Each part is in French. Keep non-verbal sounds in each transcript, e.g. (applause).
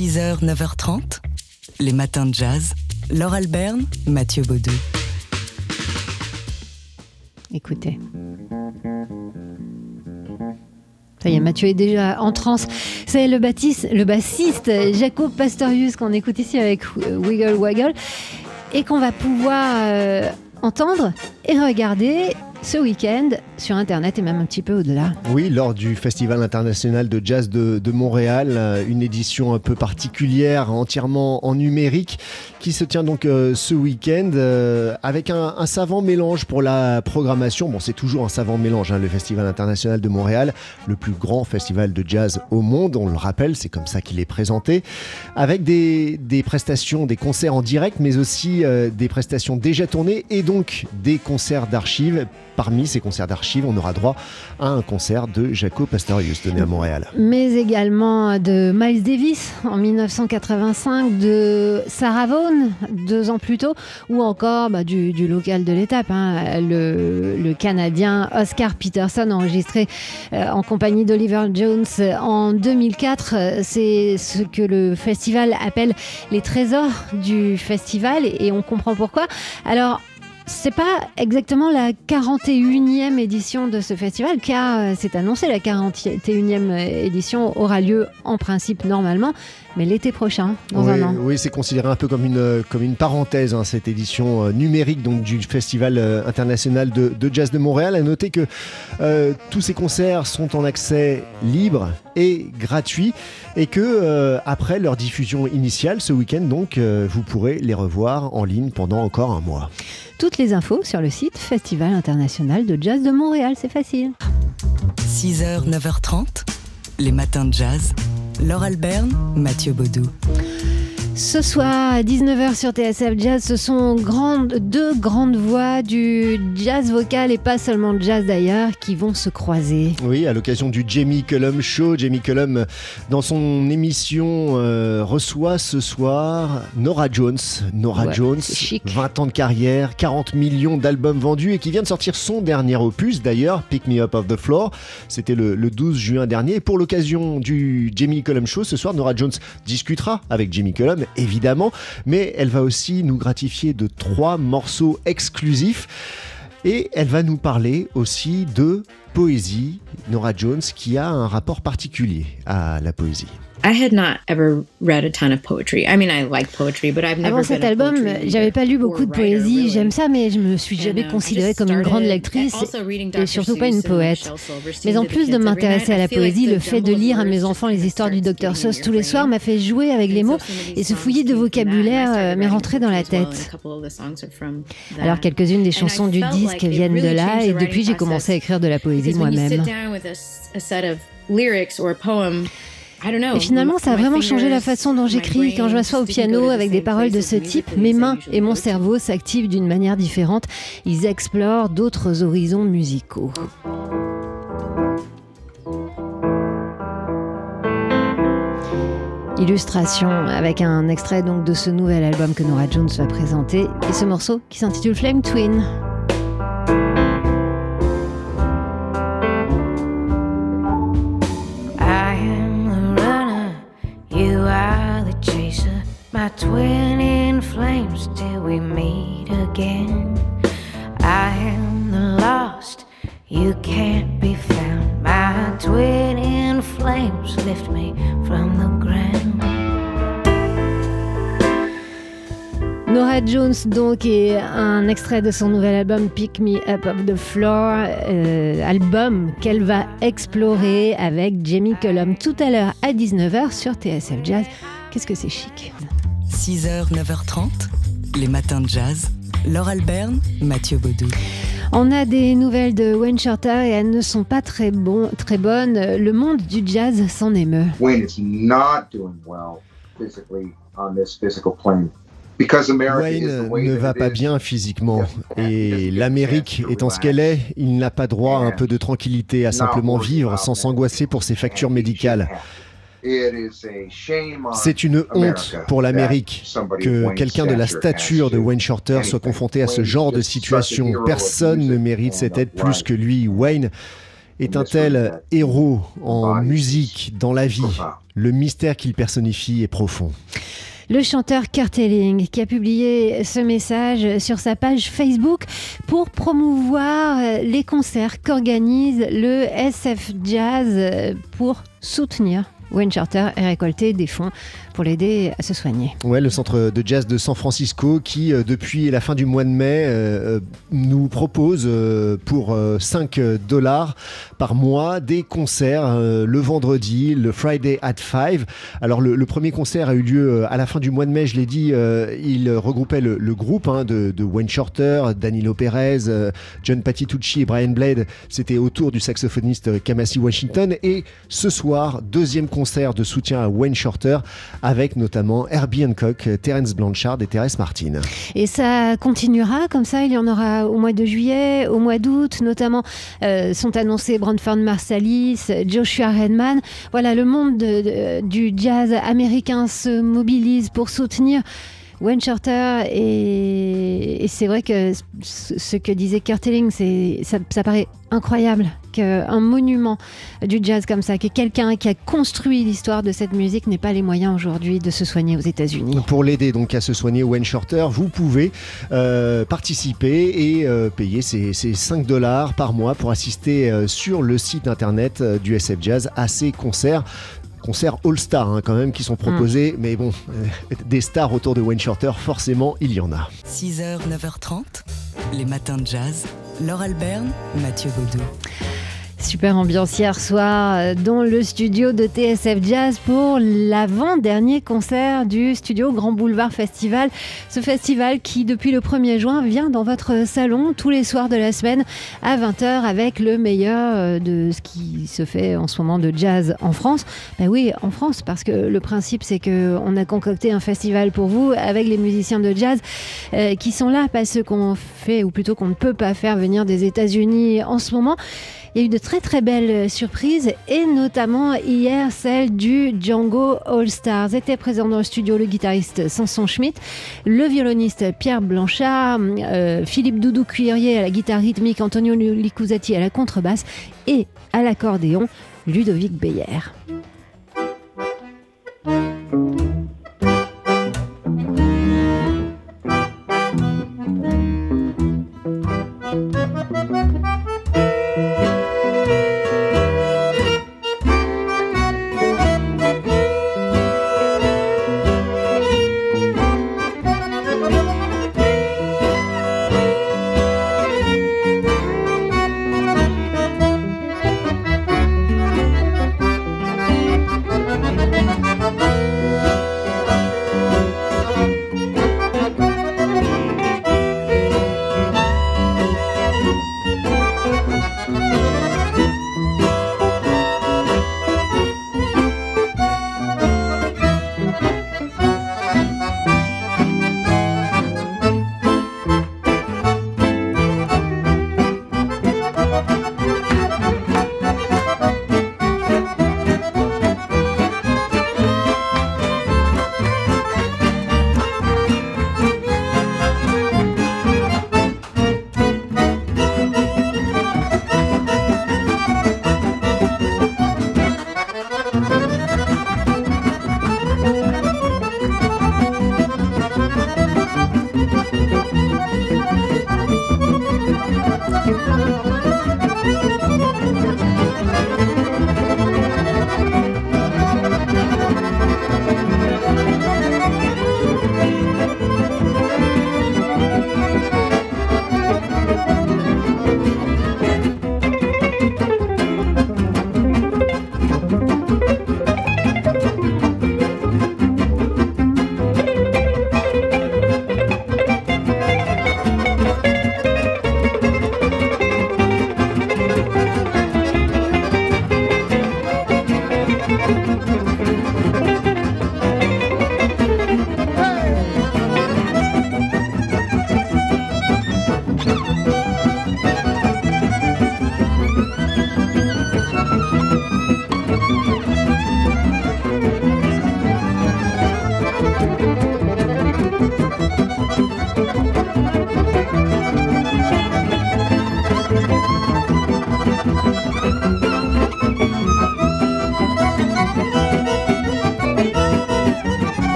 6h, 9h30, les matins de jazz. Laure Alberne, Mathieu Baudou. Écoutez. Ça y est, Mathieu est déjà en transe. C'est le, le bassiste Jacob Pastorius qu'on écoute ici avec Wiggle Waggle et qu'on va pouvoir euh, entendre et regarder ce week-end sur Internet et même un petit peu au-delà. Oui, lors du Festival international de jazz de, Montréal, euh, une édition un peu particulière, entièrement en numérique, qui se tient donc euh, ce week-end euh, avec un, savant mélange pour la programmation. Bon, c'est toujours un savant mélange, hein, le Festival international de Montréal, le plus grand festival de jazz au monde, on le rappelle, c'est comme ça qu'il est présenté, avec des, des, prestations, des concerts en direct, mais aussi des prestations déjà tournées et donc des concerts d'archives Parmi ces concerts d'archives, on aura droit à un concert de Jaco Pastorius donné à Montréal. Mais également de Miles Davis en 1985, de Sarah Vaughan deux ans plus tôt, ou encore bah, du, local de l'étape, hein, le, Canadien Oscar Peterson enregistré euh, en compagnie d'Oliver Jones en 2004. C'est ce que le festival appelle les trésors du festival et on comprend pourquoi. Alors c'est pas exactement la 41e édition de ce festival, car euh, c'est annoncé la 41e édition aura lieu en principe normalement, mais l'été prochain, dans un an. Oui, c'est considéré un peu comme une, comme une parenthèse, hein, cette édition euh, numérique donc, du Festival euh, international de, Jazz de Montréal. À noter que tous ces concerts sont en accès libre et gratuit, et que après leur diffusion initiale ce week-end, donc, vous pourrez les revoir en ligne pendant encore un mois. Toutes les infos sur le site Festival international de jazz de Montréal, c'est facile. 6h, 9h30, les matins de jazz. Laure Alberne, Mathieu Baudou. Ce soir à 19h sur TSF Jazz, ce sont deux grandes voix du jazz vocal et pas seulement de jazz d'ailleurs qui vont se croiser. Oui, à l'occasion du Jamie Cullum Show. Jamie Cullum, dans son émission, euh, reçoit ce soir Nora Jones. Nora Jones, 20 ans de carrière, 40 millions d'albums vendus et qui vient de sortir son dernier opus d'ailleurs, Pick Me Up Off the Floor. C'était le, le 12 juin dernier. Et pour l'occasion du Jamie Cullum Show, ce soir, Nora Jones discutera avec Jamie Cullum évidemment, mais elle va aussi nous gratifier de trois morceaux exclusifs. Et elle va nous parler aussi de poésie, Nora Jones, qui a un rapport particulier à la poésie. Avant cet album, j'avais pas lu beaucoup de poésie. J'aime ça, mais je me suis jamais um, considérée comme une grande lectrice et surtout pas une poète. Mais en plus de m'intéresser à la poésie, le fait de lire à mes enfants les histoires du Dr Seuss tous les soirs m'a fait jouer avec les mots et ce fouillis de vocabulaire euh, m'est rentré dans la tête. Alors quelques-unes des chansons du disque viennent de là et depuis j'ai commencé à écrire de la poésie moi-même. Et finalement, ça a vraiment changé la façon dont j'écris. Quand je m'assois au piano avec des paroles de ce type, mes mains et mon cerveau s'activent d'une manière différente. Ils explorent d'autres horizons musicaux. Illustration avec un extrait donc de ce nouvel album que Nora Jones va présenter et ce morceau qui s'intitule Flame Twin. twin again. I am the lost, you can't be found. My twin in flames lift me from the ground. Nora Jones, donc, est un extrait de son nouvel album Pick Me Up Off the Floor, euh, album qu'elle va explorer avec Jamie Cullum tout à l'heure à 19h sur TSF Jazz. Qu'est-ce que c'est chic! 6h, 9h30, les matins de jazz. Laure Alberne, Mathieu Baudou. On a des nouvelles de Wayne Shorter et elles ne sont pas très, bon, très bonnes. Le monde du jazz s'en émeut. Wayne ne va pas bien physiquement et l'Amérique étant ce qu'elle est, il n'a pas droit à un peu de tranquillité, à simplement vivre sans s'angoisser pour ses factures médicales. C'est une honte pour l'Amérique que quelqu'un de la stature de Wayne Shorter soit confronté à ce genre de situation. Personne ne mérite cette aide plus que lui, Wayne. est un tel héros en musique, dans la vie Le mystère qu'il personnifie est profond. Le chanteur Kurt Elling qui a publié ce message sur sa page Facebook pour promouvoir les concerts qu'organise le SF Jazz pour soutenir Wayne Charter a récolté des fonds pour l'aider à se soigner. Ouais, le centre de jazz de San Francisco qui, euh, depuis la fin du mois de mai, euh, euh, nous propose pour 5 dollars par mois des concerts le vendredi, le Friday at 5. Alors, le, premier concert a eu lieu à la fin du mois de mai, je l'ai dit, il regroupait le, groupe hein, de, Wayne Shorter, Danilo Perez, John Patitucci et Brian Blade. C'était autour du saxophoniste Kamasi Washington. Et ce soir, deuxième concert de soutien à Wayne Shorter avec notamment Herbie Hancock, Terence Blanchard et Thérèse Martin. Et ça continuera comme ça, il y en aura au mois de juillet, au mois d'août, notamment euh, sont annoncés Brandford Marsalis, Joshua Redman. Voilà, le monde du jazz américain se mobilise pour soutenir Wayne Shorter et, c'est vrai que ce que disait Kurt Elling, ça, paraît incroyable qu'un monument du jazz comme ça, que quelqu'un qui a construit l'histoire de cette musique n'ait pas les moyens aujourd'hui de se soigner aux États-Unis. Pour l'aider donc à se soigner, Wayne Shorter, vous pouvez euh, participer et euh, payer ces, 5 dollars par mois pour assister euh, sur le site internet du SF Jazz à ces concerts concerts all-star hein, quand même qui sont proposés, mm. mais bon, euh, des stars autour de Wayne Shorter, forcément, il y en a. 6h, 9h30, les matins de jazz. Laure Alberne, Mathieu Baudou. Super ambiance hier soir euh, dans le studio de TSF Jazz pour l'avant-dernier concert du studio Grand Boulevard Festival. Ce festival qui, depuis le 1er juin, vient dans votre salon tous les soirs de la semaine à 20h avec le meilleur euh, de ce qui se fait en ce moment de jazz en France. Ben oui, en France, parce que le principe, c'est qu'on a concocté un festival pour vous avec les musiciens de jazz euh, qui sont là, pas ceux qu'on fait, ou plutôt qu'on ne peut pas faire venir des États-Unis en ce moment. Il y a eu de très belles surprises et notamment hier celle du Django All Stars. Était présent dans le studio le guitariste Samson Schmidt, le violoniste Pierre Blanchard, euh, Philippe Doudou Cuirier à la guitare rythmique, Antonio Licuzati à la contrebasse et à l'accordéon Ludovic Beyer.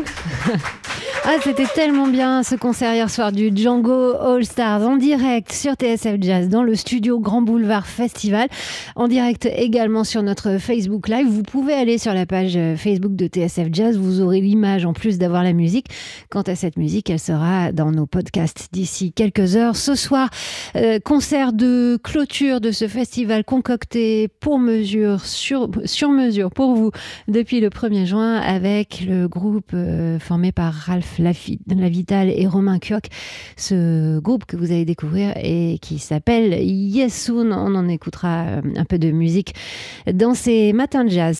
Woo! (laughs) c'était tellement bien ce concert hier soir du Django All Stars en direct sur TSF Jazz dans le studio Grand Boulevard Festival. En direct également sur notre Facebook Live. Vous pouvez aller sur la page Facebook de TSF Jazz. Vous aurez l'image en plus d'avoir la musique. Quant à cette musique, elle sera dans nos podcasts d'ici quelques heures. Ce soir, euh, concert de clôture de ce festival concocté pour mesure, sur, sur mesure pour vous depuis le 1er juin avec le groupe euh, formé par Ralph Lavital et Romain Kioch. Ce groupe que vous allez découvrir et qui s'appelle Yes Soon. On en écoutera euh, un peu de musique dans ces matins de jazz.